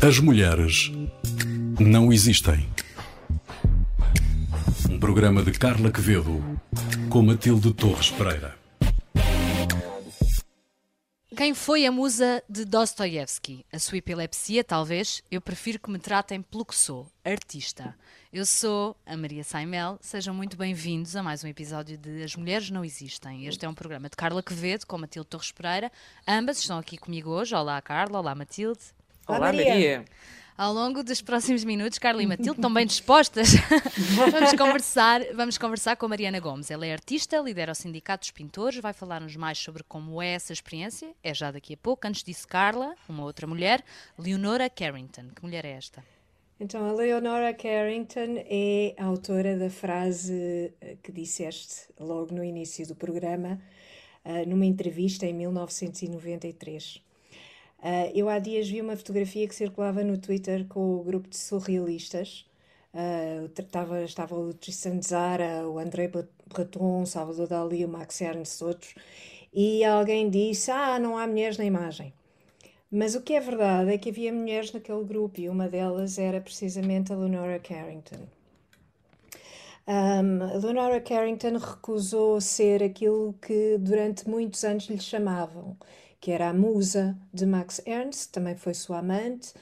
As mulheres não existem. Um programa de Carla Quevedo com Matilde Torres Pereira. Quem foi a musa de Dostoiévski? A sua epilepsia, talvez? Eu prefiro que me tratem pelo que sou, artista. Eu sou a Maria Saimel. Sejam muito bem-vindos a mais um episódio de As Mulheres Não Existem. Este é um programa de Carla Quevedo com Matilde Torres Pereira. Ambas estão aqui comigo hoje. Olá, Carla. Olá, Matilde. Olá, Maria. Maria. Ao longo dos próximos minutos, Carla e Matilde estão bem dispostas. vamos, conversar, vamos conversar com a Mariana Gomes. Ela é artista, lidera o Sindicato dos Pintores, vai falar-nos mais sobre como é essa experiência. É já daqui a pouco. Antes disso, Carla, uma outra mulher, Leonora Carrington. Que mulher é esta? Então, a Leonora Carrington é a autora da frase eh, que disseste logo no início do programa, eh, numa entrevista em 1993. Uh, eu há dias vi uma fotografia que circulava no Twitter com o grupo de surrealistas. Uh, estava, estava o Tristan Zara, o André Breton, Salvador Dali, o Max Ernst, outros. E alguém disse: Ah, não há mulheres na imagem. Mas o que é verdade é que havia mulheres naquele grupo e uma delas era precisamente a Lenora Carrington. Um, a Lenora Carrington recusou ser aquilo que durante muitos anos lhe chamavam, que era a musa de Max Ernst, também foi sua amante.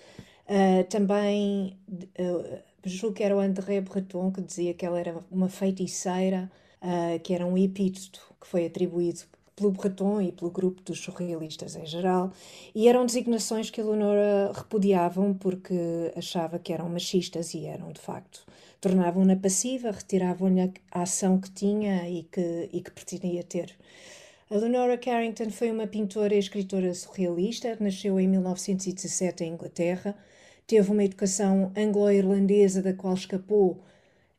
Uh, também uh, julgo que era o André Breton que dizia que ela era uma feiticeira, uh, que era um epíteto que foi atribuído pelo Breton e pelo grupo dos surrealistas em geral, e eram designações que a Leonora repudiavam porque achava que eram machistas e eram de facto. Tornavam-na passiva, retiravam-lhe a ação que tinha e que, e que pretendia ter. A Leonora Carrington foi uma pintora e escritora surrealista, nasceu em 1917 em Inglaterra, teve uma educação anglo-irlandesa da qual escapou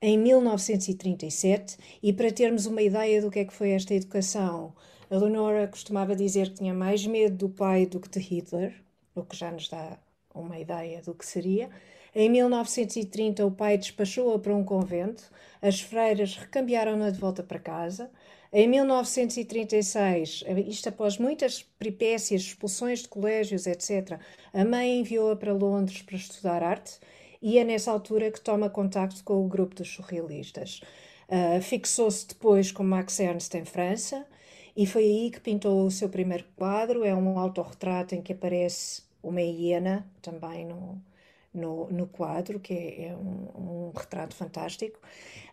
em 1937 e para termos uma ideia do que é que foi esta educação, a Leonora costumava dizer que tinha mais medo do pai do que de Hitler, o que já nos dá uma ideia do que seria. Em 1930, o pai despachou-a para um convento, as freiras recambiaram-na de volta para casa. Em 1936, isto após muitas peripécias, expulsões de colégios, etc., a mãe enviou-a para Londres para estudar arte e é nessa altura que toma contacto com o grupo dos surrealistas. Uh, Fixou-se depois com Max Ernst em França e foi aí que pintou o seu primeiro quadro. É um autorretrato em que aparece uma hiena também no, no, no quadro, que é, é um, um, retrato fantástico.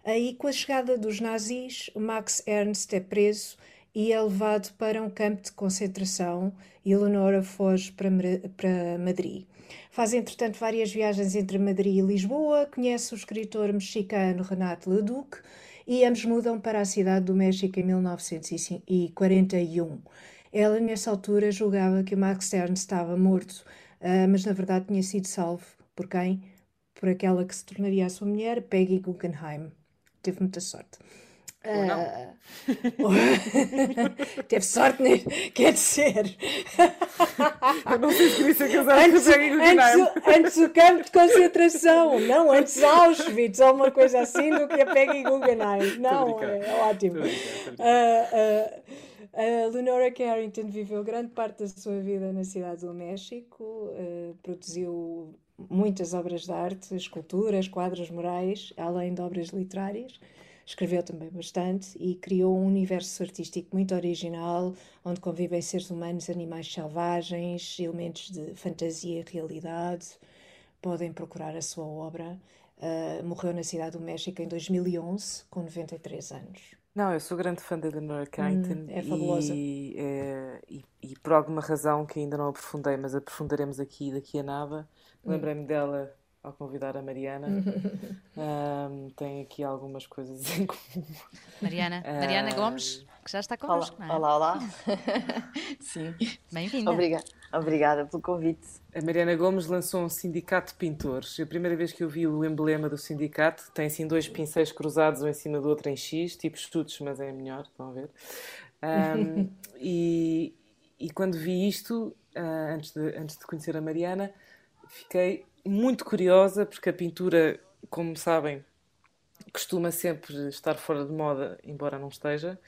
Aí, com a chegada dos nazis, Max Ernst é preso e é levado para um campo de concentração e Eleonora foge para, para Madrid. Faz, entretanto, várias viagens entre Madrid e Lisboa, conhece o escritor mexicano Renato Leduc e ambos mudam para a cidade do México em 1941. Ela, nessa altura, julgava que o Max Ernst estava morto, uh, mas na verdade tinha sido salvo por quem? Por aquela que se tornaria a sua mulher, Peggy Guggenheim. Teve muita sorte. Uh... Teve sorte, né? quer dizer. Eu não sei se queria ser casado antes, com Peggy Guggenheim. Antes, antes o campo de concentração, não antes Auschwitz ou uma coisa assim do que a Peggy Guggenheim. Não, é, é, ótimo. Uh, uh, a Lenora Carrington viveu grande parte da sua vida na cidade do México, produziu muitas obras de arte, esculturas, quadros murais, além de obras literárias. Escreveu também bastante e criou um universo artístico muito original, onde convivem seres humanos, animais selvagens, elementos de fantasia e realidade. Podem procurar a sua obra. Uh, morreu na cidade do México em 2011, com 93 anos. Não, eu sou grande fã da Eleanor Carrington. Hum, é fabulosa. E, é, e, e, por alguma razão que ainda não aprofundei, mas aprofundaremos aqui daqui a nada, Lembrei-me dela ao convidar a Mariana. um, tem aqui algumas coisas em comum. Mariana, Mariana uh, Gomes, que já está connosco. Olá, é? olá, olá. Sim. Bem-vinda. Obrigada. Obrigada pelo convite. A Mariana Gomes lançou um sindicato de pintores. A primeira vez que eu vi o emblema do sindicato, tem assim dois pincéis cruzados um em cima do outro em X, tipo estudos, mas é melhor, estão a ver. Um, e, e quando vi isto, uh, antes, de, antes de conhecer a Mariana, fiquei muito curiosa, porque a pintura, como sabem, costuma sempre estar fora de moda, embora não esteja.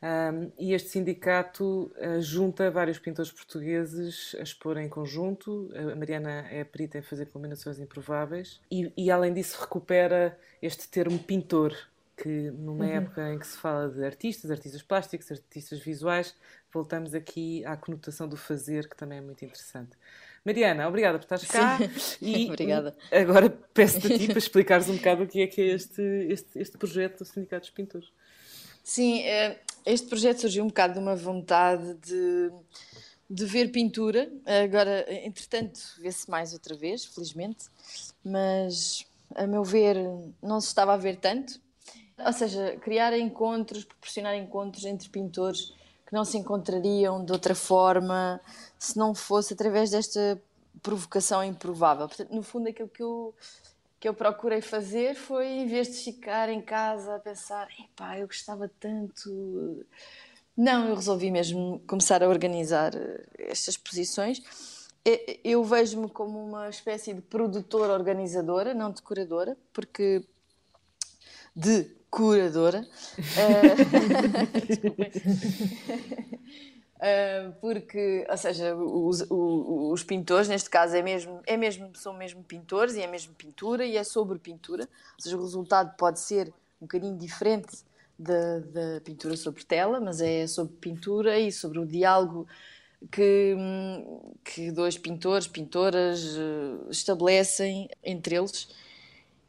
Um, e este sindicato uh, junta vários pintores portugueses a expor em conjunto. A Mariana é perita em fazer combinações improváveis e, e além disso, recupera este termo pintor, que numa uhum. época em que se fala de artistas, artistas plásticos, artistas visuais, voltamos aqui à conotação do fazer, que também é muito interessante. Mariana, obrigada por estares cá. E obrigada. Agora peço-te a ti para explicares um bocado o que é que é este, este, este projeto do Sindicato dos Pintores. Sim, eh, este projeto surgiu um bocado de uma vontade de, de ver pintura. Agora, entretanto, vê-se mais outra vez, felizmente, mas a meu ver não se estava a ver tanto. Ou seja, criar encontros, proporcionar encontros entre pintores que não se encontrariam de outra forma se não fosse através desta provocação improvável. Portanto, no fundo, aquilo que eu que eu procurei fazer foi, em vez de ficar em casa a pensar, epá, eu gostava tanto. Não, eu resolvi mesmo começar a organizar eh, estas exposições. Eu vejo-me como uma espécie de produtora organizadora, não de curadora, porque de curadora. uh... Uh, porque, ou seja, os, os, os, pintores, neste caso, é mesmo, é mesmo, são mesmo pintores e é mesmo pintura e é sobre pintura. Ou seja, o resultado pode ser um bocadinho diferente da, da pintura sobre tela, mas é sobre pintura e sobre o diálogo que, que dois pintores, pintoras uh, estabelecem entre eles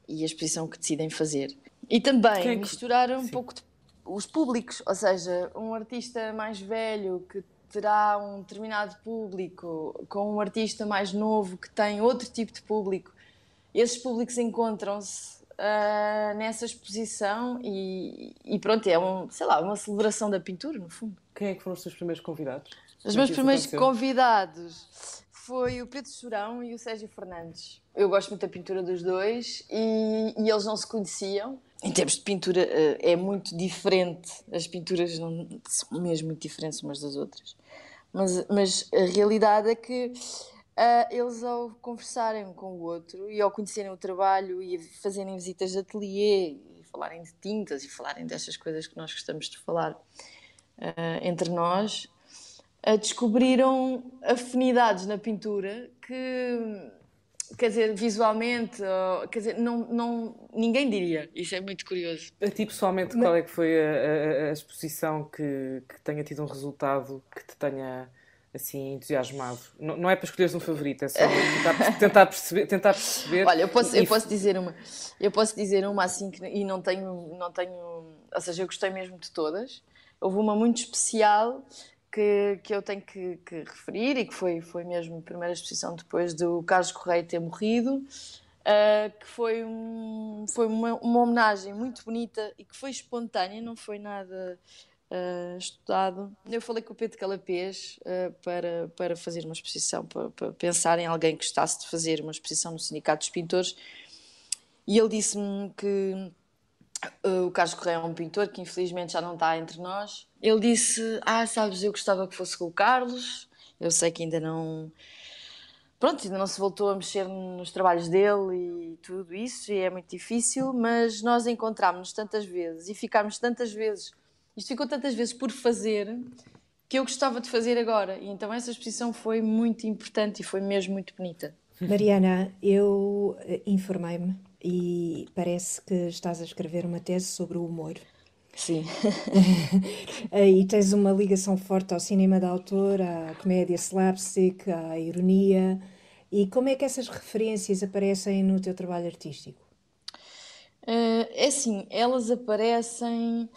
e a exposição que decidem fazer. E também é que... misturar um Sim. pouco de os públicos, ou seja, um artista mais velho que terá um determinado público com um artista mais novo que tem outro tipo de público. Esses públicos encontram-se uh, nessa exposição e, e, pronto, é um, sei lá, uma celebração da pintura, no fundo. Quem é que foram os seus primeiros convidados? Os meus primeiros convidados foi o Pedro Chorão e o Sérgio Fernandes. Eu gosto muito da pintura dos dois e, e eles não se conheciam em termos de pintura, eh, é muito diferente. As pinturas não, são mesmo muito diferentes umas das outras. Mas, mas a realidade é que uh, eles, ao conversarem com o outro e ao conhecerem o trabalho e fazerem visitas de ateliê, e falarem de tintas e falarem destas coisas que nós gostamos de falar uh, entre nós, uh, descobriram afinidades na pintura que quer dizer, visualmente, ou, quer dizer, não, não, ninguém diria. Isso é muito curioso. A ti, pessoalmente, qual é que foi a, a, a, exposição que, que tenha tido um resultado que te tenha assim entusiasmado? Não, não é para escolheres um favorito, é só tentar, tentar, perceber, tentar perceber. Olha, eu posso, eu posso dizer uma, eu posso dizer uma assim que, e não tenho, não tenho, ou seja, eu gostei mesmo de todas. Houve uma muito especial que, que eu tenho que, que, referir e que foi, foi mesmo a primeira exposição depois do Carlos Correia ter morrido, uh, que foi, um, foi uma, uma homenagem muito bonita e que foi espontânea, não foi nada uh, estudado. Eu falei com o Pedro Calapês uh, para, para fazer uma exposição, para, para pensar em alguém que gostasse de fazer uma exposição no Sindicato dos Pintores e ele disse-me que o Carlos Correia é um pintor que infelizmente já não está entre nós. Ele disse: Ah, sabes, eu gostava que fosse com o Carlos. Eu sei que ainda não. Pronto, ainda não se voltou a mexer nos trabalhos dele e tudo isso, e é muito difícil, mas nós encontramos-nos tantas vezes e ficámos tantas vezes. Isto ficou tantas vezes por fazer que eu gostava de fazer agora. E então essa exposição foi muito importante e foi mesmo muito bonita. Mariana, eu eh, informei-me e parece que estás a escrever uma tese sobre o humor. Sim. e tens uma ligação forte ao cinema de autor, à comédia slapstick, à ironia. E como é que essas referências aparecem no teu trabalho artístico? Uh, é assim, elas aparecem.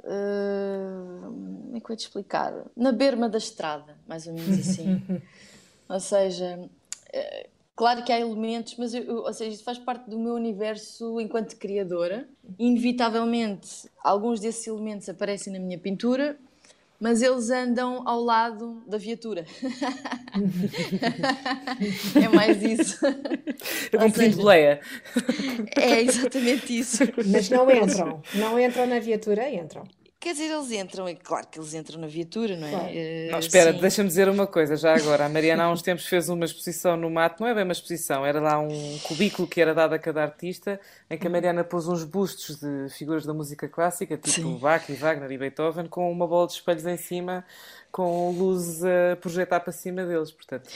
Uh, como é que eu vou te explicar? Na berma da estrada, mais ou menos assim. ou seja, uh, Claro que há elementos, mas eu, ou seja, isso faz parte do meu universo enquanto criadora. Inevitavelmente, alguns desses elementos aparecem na minha pintura, mas eles andam ao lado da viatura. é mais isso. É um pedido de boleia. É exatamente isso. Mas não entram, não entram na viatura, entram. Quer dizer, eles entram, é claro que eles entram na viatura, não é? Claro. Eh, Não, espera, deixa-me dizer uma coisa já agora. A Mariana há uns tempos fez uma exposição no mato, não é bem uma exposição, era lá um cubículo que era dado a cada artista, em que a Mariana pôs uns bustos de figuras da música clássica, tipo Sim. Bach e Wagner e Beethoven, com uma bola de espelhos em cima, com luzes a projetar para cima deles. Portanto,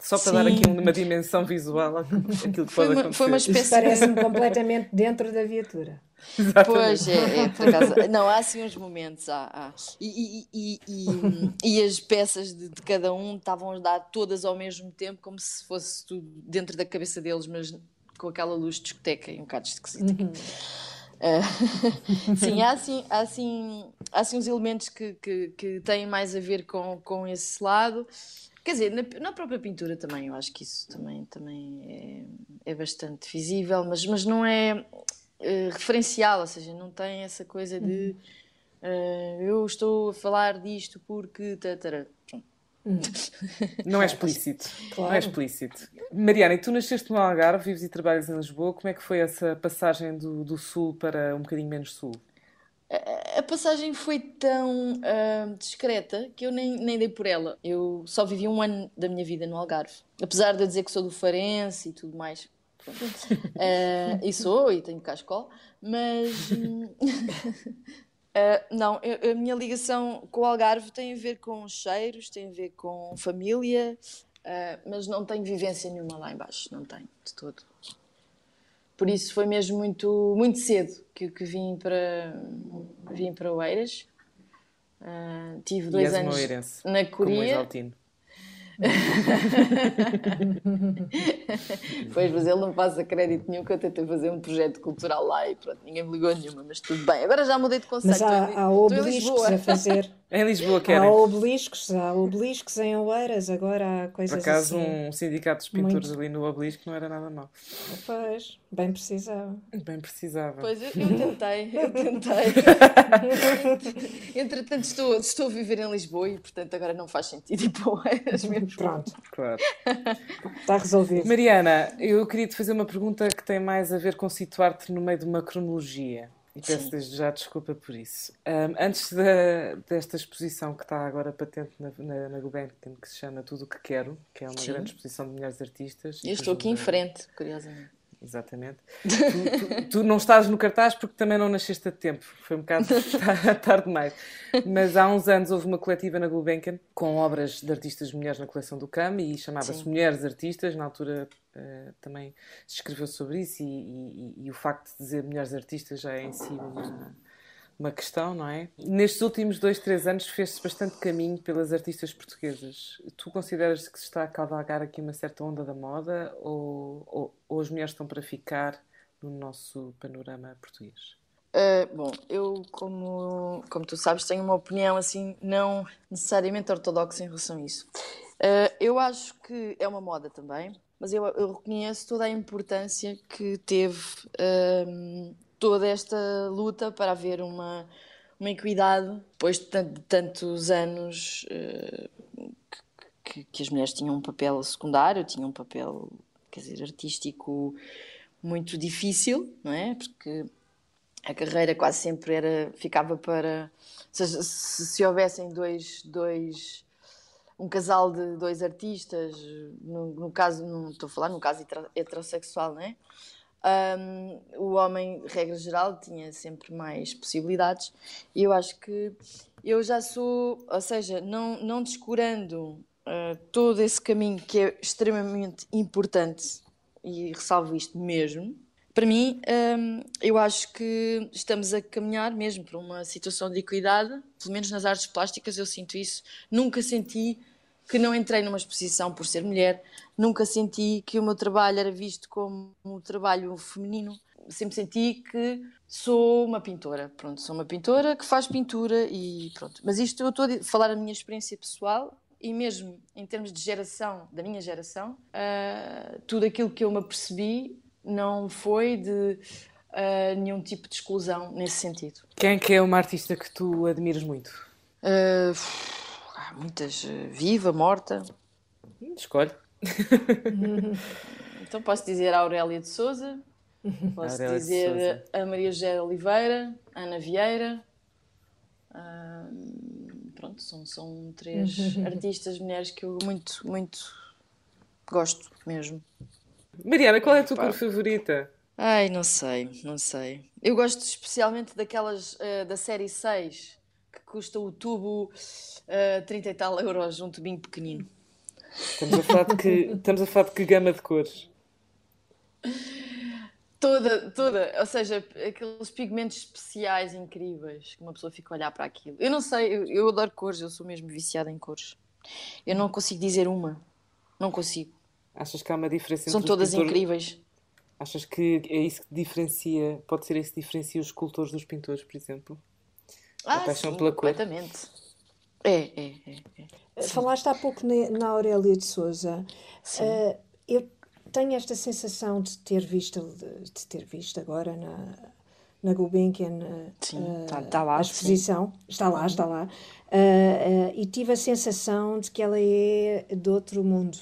só para dar Sim. aqui uma dimensão visual àquilo que Foi pode uma- acontecer. foi uma espécie parece-me completamente dentro da viatura. Pois é, é, por acaso. Não, há assim uns momentos. Há, há. E, e, e, e, e as peças de, de cada um estavam a dar todas ao mesmo tempo, como se fosse tudo dentro da cabeça deles, mas com aquela luz de discoteca e um bocado esquisita. Ah, sim, há assim, há, assim, há assim uns elementos que, que, que têm mais a ver com, com esse lado. Quer dizer, na, na própria pintura também, eu acho que isso também, também é, é bastante visível, mas, mas não é eh, referencial, ou seja, não tem essa coisa de eh, eu estou a falar disto porque. Tatara. Pronto. Não é explícito. Não é Claro. explícito. Mariana, e tu nasceste no Algarve, vives e trabalhas em Lisboa. Como é que foi essa passagem do, do sul para um bocadinho menos sul? A- A passagem foi tão ah, discreta que eu nem, nem dei por ela. Eu só vivi um ano da minha vida no Algarve. Apesar de eu dizer que sou do Farense e tudo mais. Ah, e sou, e tenho cascola, mas. ah, não, a minha ligação com o Algarve tem a ver com cheiros, tem a ver com família, ah, mas não tenho vivência nenhuma lá embaixo, não tenho, de todo. Por isso foi mesmo muito, muito cedo que, que vim para vim para Oeiras. Ah, tive dois anos na como o Coreia. Pois, mas ele não passa crédito nenhum que eu tentei fazer um projeto cultural lá e pronto, ninguém me ligou nenhuma, mas tudo bem. Agora já mudei de conceito. Mas há, há obeliscos a fazer. Em Lisboa Há querem. obeliscos, há obeliscos em Oeiras, agora há Por coisas acaso, assim. um sindicato de pintores Muito. ali no Obelisco não era nada mau. Pois, bem precisava. Bem precisava. Pois, eu, eu tentei, eu tentei. Entretanto, estou, estou a viver em Lisboa e, portanto, agora não faz sentido ir para Oeiras mesmo. Pronto, Claro. está resolvido. Mariana, eu queria te fazer uma pergunta que tem mais a ver com situar-te no meio de uma cronologia. E peço desde já desculpa por isso. Ahm, antes da- desta exposição que está agora patente na, na, na Gulbenkian, que se chama Tudo o que Quero, que é uma Sim. grande exposição de mulheres artistas. Eu estou aqui em frente, curiosamente. Exatamente. Tu, tu- tu não estás no cartaz porque também não nasceste a tempo. Foi um bocado ta- tarde demais. Mas há uns anos houve uma coletiva na Gulbenkian com obras de artistas mulheres na coleção do CAM e chamava-se. Mulheres Artistas. Na altura eh, também se escreveu sobre isso e, e- e- e o facto de dizer mulheres artistas já é em si uma, uma questão, não é? Nestes últimos dois, três anos fez-se bastante caminho pelas artistas portuguesas. Tu consideras que se está a cavalgar aqui uma certa onda da moda ou, ou, ou as mulheres estão para ficar no nosso panorama português? Uh, bom, eu, como, como tu sabes, tenho uma opinião assim, não necessariamente ortodoxa em relação a isso. Uh, eu acho que é uma moda também, mas eu, eu reconheço toda a importância que teve um, toda esta luta para haver uma, uma equidade depois de, tan- de tantos anos uh, que, que as mulheres tinham um papel secundário, tinham um papel, quer dizer, artístico muito difícil, não é? Porque a carreira quase sempre era ficava para seja, se, se houvessem dois, dois um casal de dois artistas no, no caso não estou a falar no caso hetero- heterossexual não é Ahm, o homem regra geral tinha sempre mais possibilidades. E eu acho que eu já sou ou seja não não descurando ah, todo esse caminho que é extremamente importante e ressalvo isto mesmo. Para mim, hum, eu acho que estamos a caminhar mesmo para uma situação de equidade, pelo menos nas artes plásticas eu sinto isso. Nunca senti que não entrei numa exposição por ser mulher, nunca senti que o meu trabalho era visto como um trabalho feminino. Sempre senti que sou uma pintora, pronto, sou uma pintora que faz pintura e pronto. Mas isto eu estou a falar a minha experiência pessoal e mesmo em termos de geração, da minha geração, ah, tudo aquilo que eu me apercebi não foi de ah, nenhum tipo de exclusão nesse sentido. Quem é que é uma artista que tu admiras muito? Ah, há muitas, ah, viva, morta. Hum, Escolhe. Então posso dizer a Aurélia de Souza, posso Aurélia dizer a Maria José Oliveira, Ana Vieira, Uh, pronto, são, são três artistas mulheres que eu muito, muito gosto mesmo. Mariana, qual é a tua cor favorita? Ai, não sei, não sei. Eu gosto especialmente daquelas uh, da série 6, que custa o tubo uh, 30 e tal euros, um tubinho pequenino. Estamos a falar de que, estamos a falar de que gama de cores? Toda, toda, ou seja, aqueles pigmentos especiais incríveis que uma pessoa fica a olhar para aquilo. Eu não sei, eu, eu adoro cores, eu sou mesmo viciada em cores. Eu não consigo dizer uma, não consigo. Achas que há uma diferença São todas pintores? incríveis. Achas que é isso que diferencia, pode ser isso que diferencia os escultores dos pintores, por exemplo? A Ah, paixão sim, pela cor. completamente. É, é, é. é. Falaste há pouco ne- na Aurélia de Souza. Sim. Eh, eu tenho esta sensação de ter visto, de, ter visto agora na, na Gulbenkian eh, Sim, eh, tá- tá lá, a sim. exposição. Está lá, está lá. Eh, e tive a sensação de que ela é de outro mundo.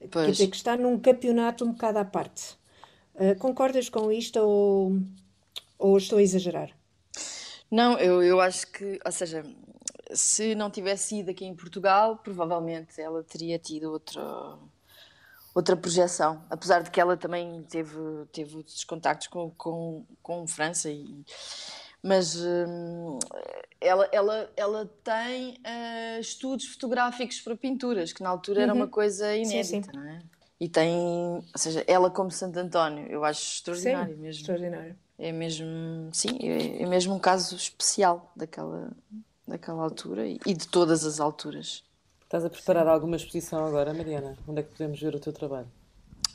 Quer Pois. dizer, que está num campeonato um bocado à parte. Concordas com isto ou, ou estou a exagerar? Não, eu, eu acho que, ou seja, se não tivesse ido aqui em Portugal, provavelmente ela teria tido outra, outra projeção. Apesar de que ela também teve, teve outros contactos com, com, com França, e, mas hum, ela, ela, ela tem eh, estudos fotográficos para pinturas, que na altura era uma coisa inédita, sim. não é? E tem, ou seja, ela como Santo António, eu acho extraordinário mesmo. Extraordinário. É mesmo, sim, é, é mesmo um caso especial daquela, daquela altura e, e de todas as alturas. Estás a preparar alguma exposição agora, Mariana? Onde é que podemos ver o teu trabalho?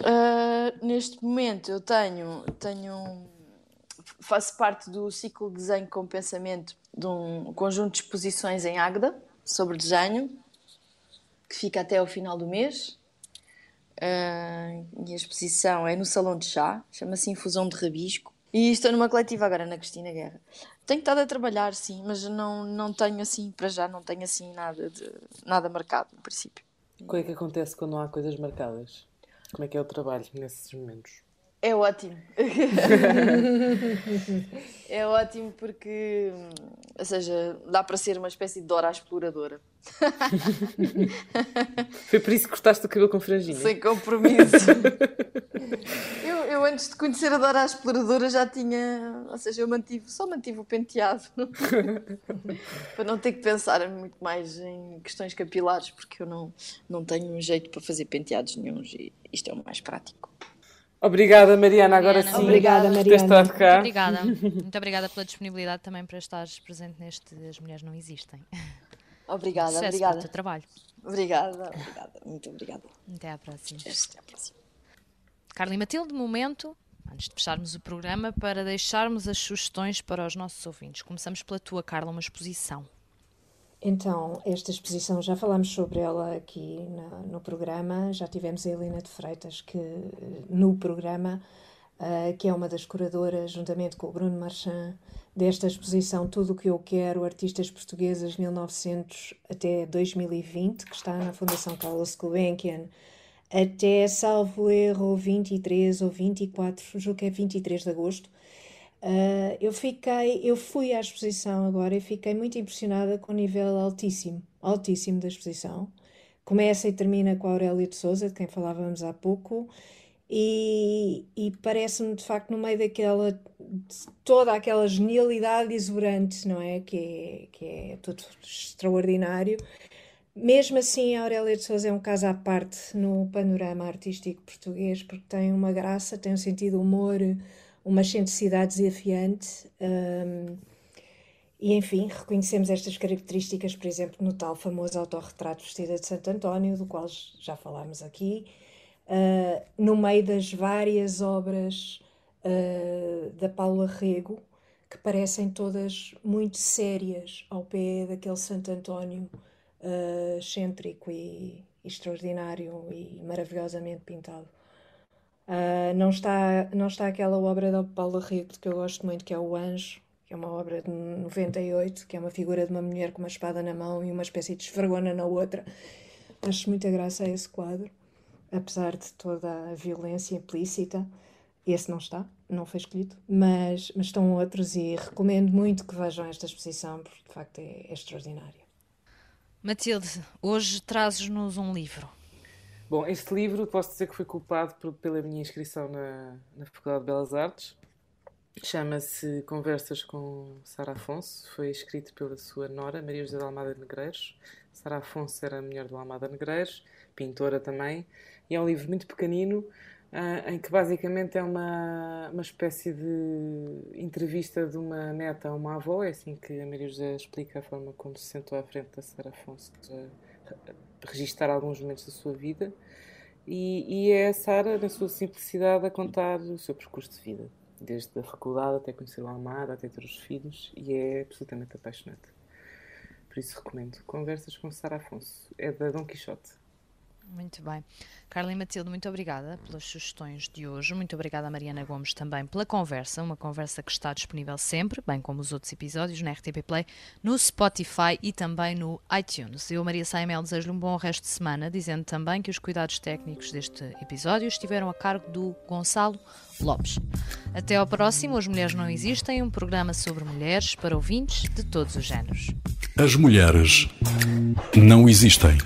Ah, neste momento eu tenho, tenho, faço parte do ciclo de desenho com pensamento de um conjunto de exposições em Águeda sobre desenho, que fica até ao final do mês. Ah, e a exposição é no Salão de Chá, chama-se Infusão de Rabisco. E estou numa coletiva agora na Cristina Guerra. Tenho estado a trabalhar, sim, mas não, não tenho assim, para já, não tenho assim nada, de, nada marcado, no princípio. O que é que acontece quando não há coisas marcadas? Como é que é o trabalho nesses momentos? É ótimo. é ótimo porque, ou seja, dá para ser uma espécie de Dora a exploradora. Foi por isso que cortaste o cabelo com franjinha? Sem compromisso. eu, eu antes de conhecer a Dora exploradora já tinha, ou seja, eu mantive, só mantive o penteado. para não ter que pensar muito mais em questões capilares, porque eu não, não tenho um jeito para fazer penteados nenhuns e isto é o mais prático. Obrigada, Mariana. Agora Mariana. sim, Obrigada, por ter Mariana. estado Muito cá. obrigada. Muito obrigada pela disponibilidade também para estares presente neste As Mulheres Não Existem. Obrigada, Sucesso obrigada. teu trabalho. Obrigada, obrigada, muito obrigada. Até à próxima. Até à próxima. Carla e Matilde, momento, antes de fecharmos o programa, para deixarmos as sugestões para os nossos ouvintes. Começamos pela tua, Carla, uma exposição. Então, esta exposição, já falámos sobre ela aqui na- no programa, já tivemos a Helena de Freitas que, eh, no programa, eh, que é uma das curadoras, juntamente com o Bruno Marchand, desta exposição Tudo o que eu quero, Artistas Portuguesas 1900 até 2020, que está na Fundação Carlos Gulbenkian, até, salvo erro, 23 ou 24, julgo que é 23 de agosto. Uh, eu fiquei, eu fui à exposição agora e fiquei muito impressionada com o nível altíssimo, altíssimo da exposição. Começa e termina com a Aurélia de Souza, de quem falávamos há pouco, e, e parece-me de facto no meio daquela, toda aquela genialidade exuberante, não é? Que é, que é tudo extraordinário. Mesmo assim, a Aurélia de Souza é um caso à parte no panorama artístico português, porque tem uma graça, tem um sentido humor, uma excentricidade desafiante. hum, e, enfim, reconhecemos estas características, por exemplo, no tal famoso autorretrato vestida de Santo António, do qual já falámos aqui, ah, no meio das várias obras ah, da Paula Rego, que parecem todas muito sérias ao pé daquele Santo António ah, excêntrico e extraordinário e maravilhosamente pintado. Ah, não está, não está aquela obra da Paula Rego que eu gosto muito, que é O Anjo, que é uma obra de 98, que é uma figura de uma mulher com uma espada na mão e uma espécie de esfregona na outra. Acho muita graça a esse quadro, apesar de toda a violência implícita. Esse não está, não foi escolhido, mas, mas estão outros e recomendo muito que vejam esta exposição, porque de facto é, é extraordinária. Matilde, hoje trazes-nos um livro. Bom, este livro posso dizer que foi culpado por, pela minha inscrição na, na Faculdade de Belas Artes. Chama-se Conversas com Sara Afonso. Foi escrito pela sua nora, Maria José de Almada Negreiros. Sara Afonso era a mulher de Almada Negreiros, pintora também. E é um livro muito pequenino, uh, em que basicamente é uma, uma espécie de entrevista de uma neta a uma avó. É assim que a Maria José explica a forma como se sentou à frente da Sara Afonso registar alguns momentos da sua vida e, e é a Sara, na sua simplicidade, a contar o seu percurso de vida, desde a faculdade até conhecer o Almada, até ter os filhos, e é absolutamente apaixonante. Por isso recomendo. Conversas com Sara Afonso. É da Dom Quixote. Muito bem. Carla e Matilde, muito obrigada pelas sugestões de hoje. Muito obrigada a Mariana Gomes também pela conversa, uma conversa que está disponível sempre, bem como os outros episódios, na RTP Play, no Spotify e também no iTunes. Eu, Maria Saimel, desejo-lhe um bom resto de semana, dizendo também que os cuidados técnicos deste episódio estiveram a cargo do Gonçalo Lopes. Até ao próximo, As Mulheres Não Existem, um programa sobre mulheres para ouvintes de todos os géneros. As mulheres não existem.